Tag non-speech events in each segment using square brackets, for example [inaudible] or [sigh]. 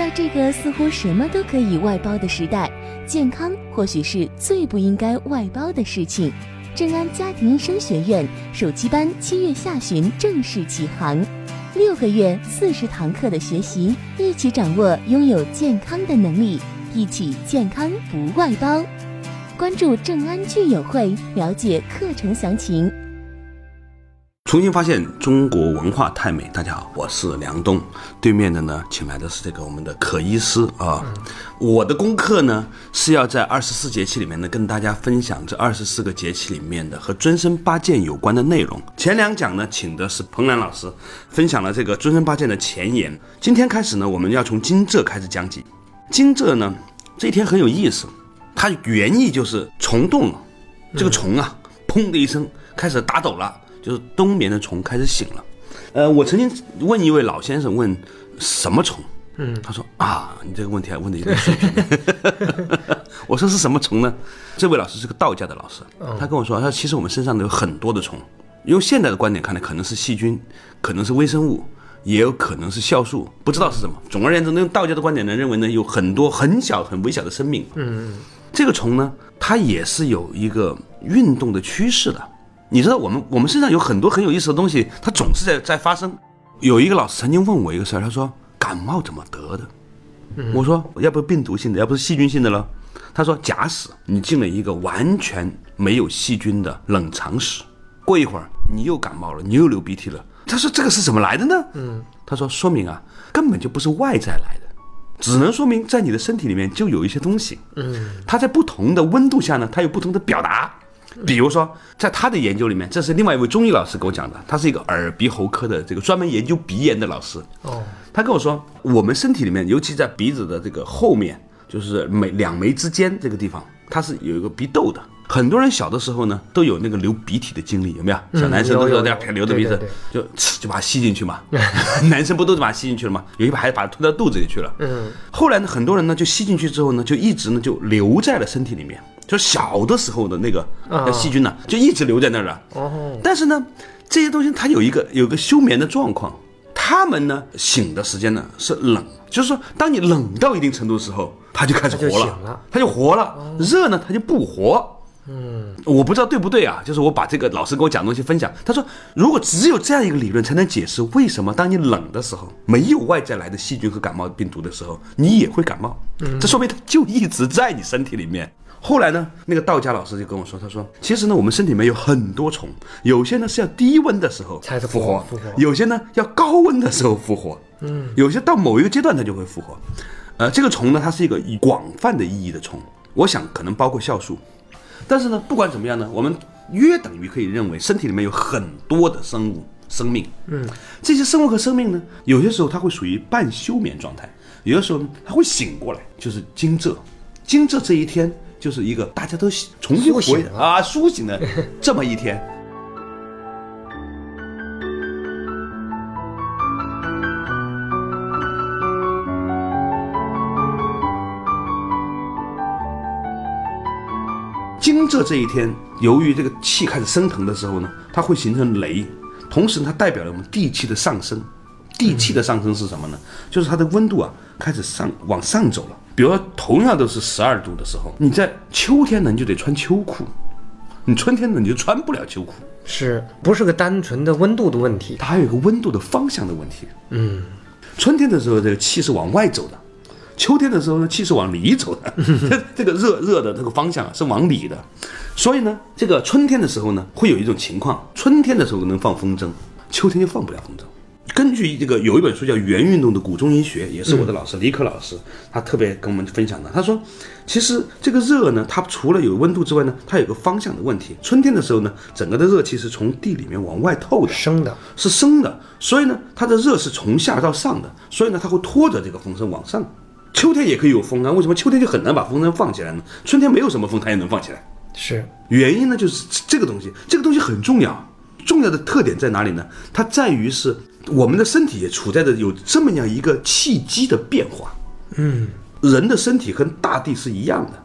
在这个似乎什么都可以外包的时代，健康或许是最不应该外包的事情。正安家庭医生学院暑期班七月下旬正式启航，六个月四十堂课的学习，一起掌握拥有健康的能力，一起健康不外包。关注正安聚友会，了解课程详情。重新发现中国文化太美。大家好，我是梁东，对面的呢，请来的是这个我们的可医师啊。我的功课呢是要在二十四节气里面呢跟大家分享这二十四个节气里面的和尊生八件有关的内容。前两讲呢，请的是彭兰老师，分享了这个尊生八件的前言。今天开始呢，我们要从惊蛰开始讲起。惊蛰呢，这一天很有意思，它原意就是虫动，这个虫啊，砰的一声开始打抖了。就是冬眠的虫开始醒了，呃，我曾经问一位老先生问什么虫，嗯，他说啊，你这个问题还问的有点水平，[laughs] 我说是什么虫呢？这位老师是个道家的老师，他跟我说，他说其实我们身上都有很多的虫，用现代的观点看呢，可能是细菌，可能是微生物，也有可能是酵素，不知道是什么。总而言之，用道家的观点呢，认为呢，有很多很小很微小的生命，嗯，这个虫呢，它也是有一个运动的趋势的。你知道我们我们身上有很多很有意思的东西，它总是在在发生。有一个老师曾经问我一个事儿，他说感冒怎么得的？我说要不是病毒性的，要不是细菌性的了。他说假使你进了一个完全没有细菌的冷藏室，过一会儿你又感冒了，你又流鼻涕了。他说这个是怎么来的呢？嗯，他说说明啊根本就不是外在来的，只能说明在你的身体里面就有一些东西。嗯，它在不同的温度下呢，它有不同的表达。比如说，在他的研究里面，这是另外一位中医老师给我讲的，他是一个耳鼻喉科的这个专门研究鼻炎的老师。哦，他跟我说，我们身体里面，尤其在鼻子的这个后面，就是眉两眉之间这个地方，它是有一个鼻窦的。很多人小的时候呢，都有那个流鼻涕的经历，有没有？小男生都有这样流着鼻子，就就把它吸进去嘛。[laughs] 男生不都是把它吸进去了吗？有一把还把它吞到肚子里去了。嗯。后来呢，很多人呢就吸进去之后呢，就一直呢就留在了身体里面。就小的时候的那个细菌呢，就一直留在那儿了。哦。但是呢，这些东西它有一个有个休眠的状况，它们呢醒的时间呢是冷，就是说当你冷到一定程度的时候，它就开始活了，它就活了。热呢，它就不活。嗯，我不知道对不对啊？就是我把这个老师给我讲的东西分享，他说如果只有这样一个理论才能解释为什么当你冷的时候，没有外在来的细菌和感冒病毒的时候，你也会感冒。嗯，这说明它就一直在你身体里面。后来呢，那个道家老师就跟我说，他说，其实呢，我们身体里面有很多虫，有些呢是要低温的时候才是复活，有些呢要高温的时候复活，嗯，有些到某一个阶段它就会复活。呃，这个虫呢，它是一个广泛的意义的虫，我想可能包括酵素，但是呢，不管怎么样呢，我们约等于可以认为身体里面有很多的生物生命，嗯，这些生物和生命呢，有些时候它会属于半休眠状态，有的时候它会醒过来，就是惊蛰，惊蛰这一天。就是一个大家都重新回啊苏醒的这么一天。惊蛰这一天，由于这个气开始升腾的时候呢，它会形成雷，同时它代表了我们地气的上升。地气的上升是什么呢？就是它的温度啊开始上往上走了。比如，同样都是十二度的时候，你在秋天呢，你就得穿秋裤；你春天呢，你就穿不了秋裤。是不是个单纯的温度的问题？它还有一个温度的方向的问题。嗯，春天的时候，这个气是往外走的；秋天的时候呢，气是往里走的。[laughs] 这个热热的这个方向是往里的。所以呢，这个春天的时候呢，会有一种情况：春天的时候能放风筝，秋天就放不了风筝。根据这个有一本书叫《元运动的古中医学》，也是我的老师李可老师，他特别跟我们分享的。他说，其实这个热呢，它除了有温度之外呢，它有个方向的问题。春天的时候呢，整个的热气是从地里面往外透的，升的，是升的。所以呢，它的热是从下到上的，所以呢，它会拖着这个风声往上。秋天也可以有风啊，为什么秋天就很难把风声放起来呢？春天没有什么风，它也能放起来。是原因呢，就是这个东西，这个东西很重要。重要的特点在哪里呢？它在于是。我们的身体也处在着有这么样一个契机的变化，嗯，人的身体跟大地是一样的，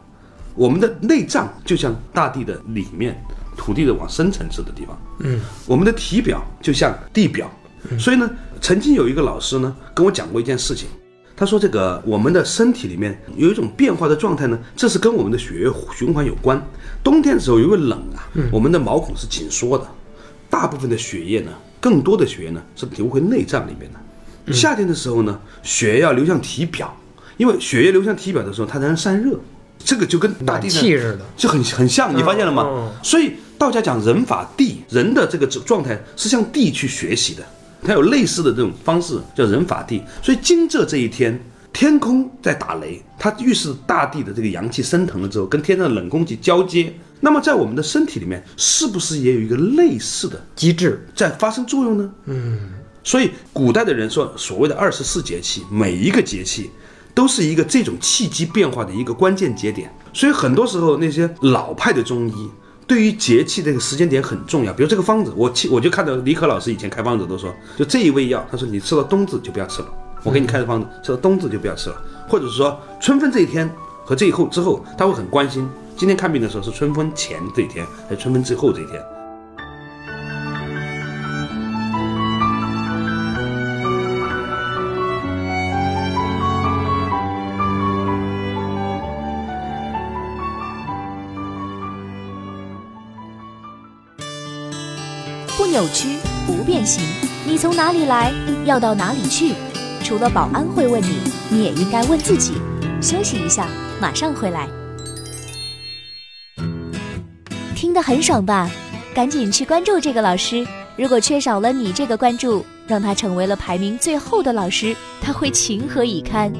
我们的内脏就像大地的里面，土地的往深层次的地方，嗯，我们的体表就像地表，所以呢，曾经有一个老师呢跟我讲过一件事情，他说这个我们的身体里面有一种变化的状态呢，这是跟我们的血液循环有关。冬天的时候因为冷啊，我们的毛孔是紧缩的，大部分的血液呢，更多的血液呢是流回内脏里面的。夏天的时候呢，血液要流向体表，因为血液流向体表的时候，它才能散热。这个就跟大地气似的。就很很像，你发现了吗？嗯所以道家讲人法地，人的这个状态是向地去学习的，它有类似的这种方式，叫人法地。所以惊蛰这一天，天空在打雷，它预示大地的这个阳气升腾了之后，跟天上的冷空气交接。那么在我们的身体里面，是不是也有一个类似的机制，在发生作用呢？嗯，所以古代的人说，所谓的二十四节气，每一个节气都是一个这种气机变化的一个关键节点。所以很多时候那些老派的中医对于节气这个时间点很重要。比如这个方子，我去我就看到李可老师以前开方子都说，就这一味药，他说你吃到冬至就不要吃了，我给你开的方子，吃到冬至就不要吃了，或者是说春分这一天和这以后之后，他会很关心。今天看病的时候是春分前这一天还是春分之后这一天？不扭曲，不变形。你从哪里来，要到哪里去？除了保安会问你，你也应该问自己。休息一下，马上回来。听得很爽吧？赶紧去关注这个老师。如果缺少了你这个关注，让他成为了排名最后的老师，他会情何以堪？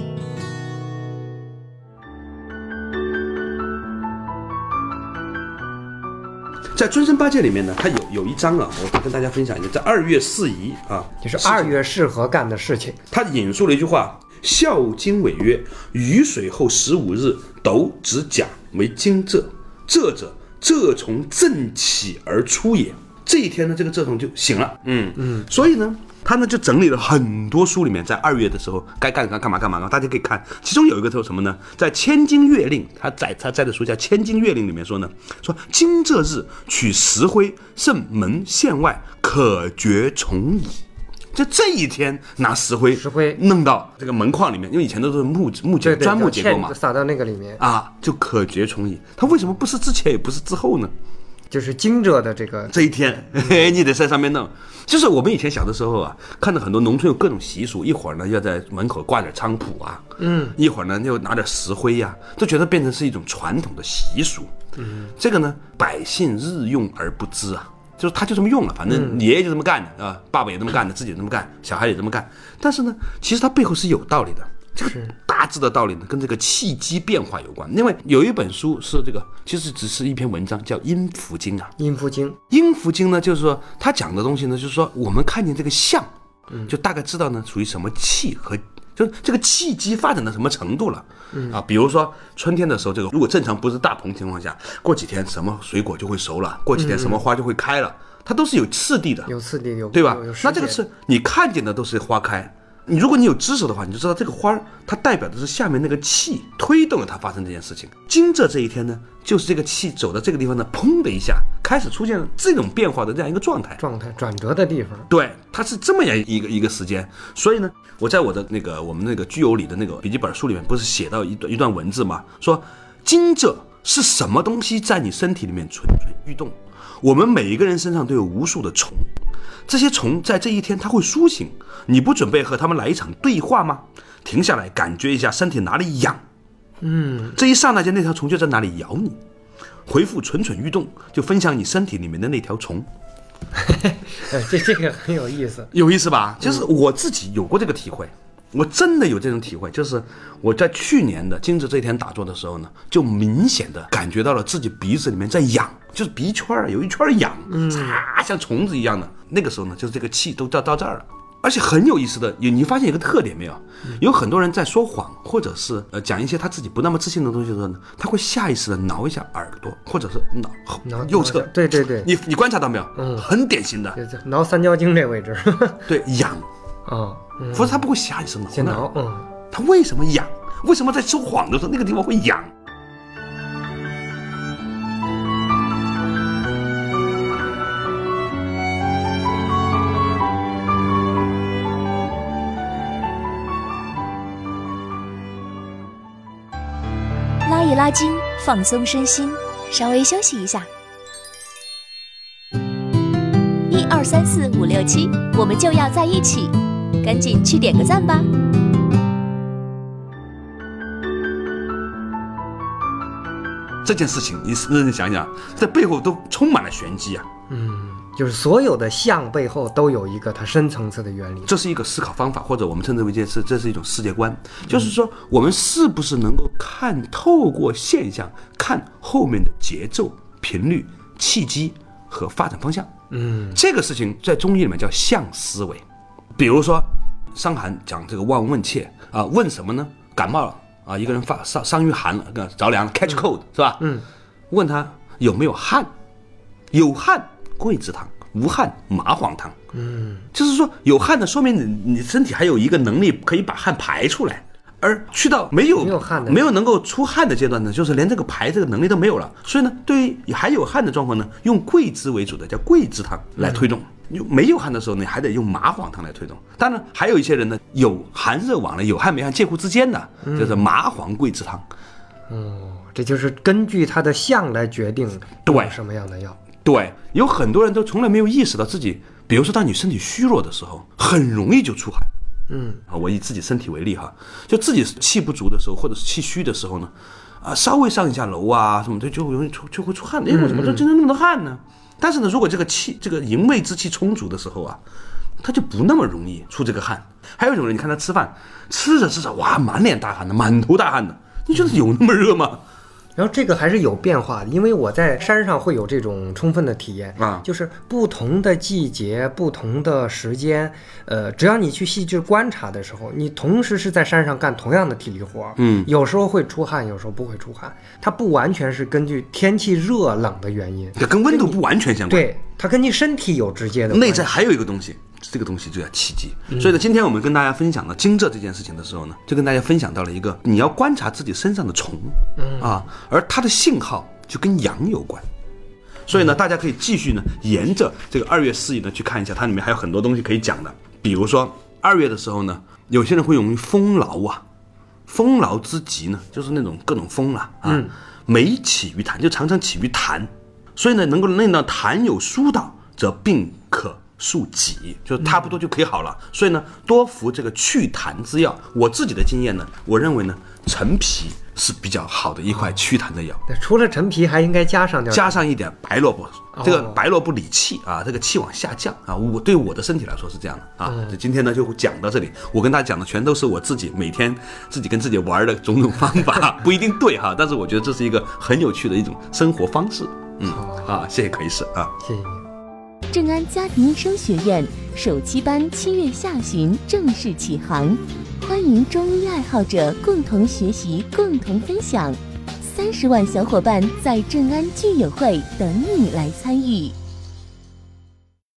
在尊生八戒里面呢，它有有一章啊，我跟大家分享一下，在二月四宜啊，就是二月适合干的事情。他引述了一句话：“孝经违曰，雨水后十五日，斗指甲为惊蛰，蛰者，蛰从正起而出也。这一天呢，这个蛰虫就醒了。嗯嗯，所以呢，他呢就整理了很多书里面，在二月的时候该干干干嘛干嘛，大家可以看。其中有一个叫什么呢？在《千金月令》，他在他在的书叫《千金月令》里面说呢，说惊蛰日取石灰盛门县外，可绝虫蚁。就这一天拿石灰，石灰弄到这个门框里面，因为以前都是木木结砖木结构嘛嵌，撒到那个里面，啊，就可绝虫蚁。它为什么不是之前也不是之后呢？就是惊蛰的这个这一天，嘿 [laughs] 嘿，你得在上面弄。就是我们以前小的时候啊，看到很多农村有各种习俗，一会儿呢要在门口挂点菖蒲啊，嗯，一会儿呢又拿点石灰呀、都觉得变成是一种传统的习俗。嗯，这个呢，百姓日用而不知啊，就是他就这么用了，反正爷爷就这么干的啊，爸爸也这么干的，[laughs] 自己也这么干，小孩也这么干。但是呢，其实它背后是有道理的。这个大致的道理呢，跟这个气机变化有关。因为有一本书是这个，其实只是一篇文章，叫《阴符经》啊。阴符经，阴符经呢，就是说它讲的东西呢，就是说我们看见这个象，就大概知道呢属于什么气和。就是这个气机发展到什么程度了，啊，比如说春天的时候，这个如果正常不是大棚情况下，过几天什么水果就会熟了，过几天什么花就会开了，它都是有次第的，有次第有对吧？那这个是你看见的都是花开，你如果你有知识的话，你就知道这个花儿它代表的是下面那个气推动了它发生这件事情。惊蛰这一天呢，就是这个气走到这个地方呢，砰的一下开始出现了这种变化的这样一个状态。状态转折的地方，对，它是这么样一个一个时间，所以呢，我在我的那个我们那个居友里的那个笔记本书里面，不是写到一段一段文字吗？说惊蛰是什么东西在你身体里面蠢蠢欲动？我们每一个人身上都有无数的虫，这些虫在这一天它会苏醒，你不准备和它们来一场对话吗？停下来，感觉一下身体哪里痒，嗯，这一刹那间那条虫就在哪里咬你。回复蠢蠢欲动，就分享你身体里面的那条虫。[laughs] 呃，这这个很有意思。有意思吧？就是我自己有过这个体会，我真的有这种体会，就是我在去年的惊蛰这一天打坐的时候呢，就明显的感觉到了自己鼻子里面在痒，就是鼻圈儿有一圈儿痒，啊，像虫子一样的。那个时候呢，就是这个气都到到这儿了。而且很有意思的，有你发现一个特点没有？有很多人在说谎，或者是呃讲一些他自己不那么自信的东西的时候呢，他会下意识的挠一下耳朵，或者是挠挠右侧。对对对你你观察到没有？嗯，很典型的，挠三焦经这位置，[laughs] 对痒。啊，嗯否则他不会下意识挠先挠，嗯，他为什么痒？为什么在说谎的时候那个地方会痒？拉一拉筋，放松身心，稍微休息一下。一二三四五六七，我们就要在一起，赶紧去点个赞吧！这件事情，你认真想想，这背后都充满了玄机啊！嗯，就是所有的相背后都有一个它深层次的原理。这是一个思考方法，或者我们称之为这是这是一种世界观，就是说我们是不是能够看透过现象，看后面的节奏、频率、契机和发展方向？嗯，这个事情在中医里面叫象思维。比如说，伤寒讲这个望闻问切啊，问什么呢？感冒了啊，一个人发伤伤于寒了，个着凉了，catch cold 是吧？嗯，问他有没有汗，有汗桂枝汤，无汗麻黄汤。嗯，就是说有汗的，说明你你身体还有一个能力可以把汗排出来。而去到没有没有汗的没有能够出汗的阶段呢，就是连这个排这个能力都没有了。所以呢，对于还有汗的状况呢，用桂枝为主的叫桂枝汤来推动。有没有汗的时候呢，还得用麻黄汤来推动。当然，还有一些人呢，有寒热往来，有汗没汗介乎之间的，就是麻黄桂枝汤。哦，这就是根据它的相来决定对用什么样的药。对，有很多人都从来没有意识到自己，比如说当你身体虚弱的时候，很容易就出汗。嗯，啊，我以自己身体为例哈，就自己气不足的时候，或者是气虚的时候呢，啊，稍微上一下楼啊什么的，就容易出就会出汗的。哎，为什么这今天那么多汗呢？但是呢，如果这个气这个营卫之气充足的时候啊，他就不那么容易出这个汗。还有一种人，你看他吃饭，吃着吃着，哇，满脸大汗的，满头大汗的，你觉得有那么热吗？然后这个还是有变化的，因为我在山上会有这种充分的体验啊。就是不同的季节、不同的时间，呃，只要你去细致观察的时候，你同时是在山上干同样的体力活儿，嗯。有时候会出汗，有时候不会出汗，它不完全是根据天气热冷的原因，这跟温度不完全相关。对，它跟你身体有直接的内在还有一个东西，这个东西就叫气机。所以呢，今天我们跟大家分享了惊蛰这件事情的时候呢，就跟大家分享到了一个你要观察自己身上的虫，啊，而它的信号就跟阳有关。所以呢，大家可以继续呢，沿着这个二月四仪呢去看一下，它里面还有很多东西可以讲的。比如说二月的时候呢，有些人会容易风劳啊，风劳之极呢，就是那种各种风了啊，每起于痰，就常常起于痰，所以呢，能够令到痰有疏导，则病可速己，就差不多就可以好了。所以呢，多服这个祛痰之药。我自己的经验呢，我认为呢，陈皮是比较好的一块祛痰的药。对除了陈皮，还应该加上点加上一点白萝卜，这个哦白萝卜理气啊，这个气往下降啊。我对我的身体来说是这样的啊。就今天呢就讲到这里，我跟大家讲的全都是我自己每天自己跟自己玩的种种方法，[laughs] 不一定对哈，但是我觉得这是一个很有趣的一种生活方式。嗯啊，谢谢可医师啊。谢谢你。正安家庭医生学院首期班七月下旬正式启航，欢迎中医爱好者共同学习、共同分享。三十万小伙伴在正安聚友会等你来参与。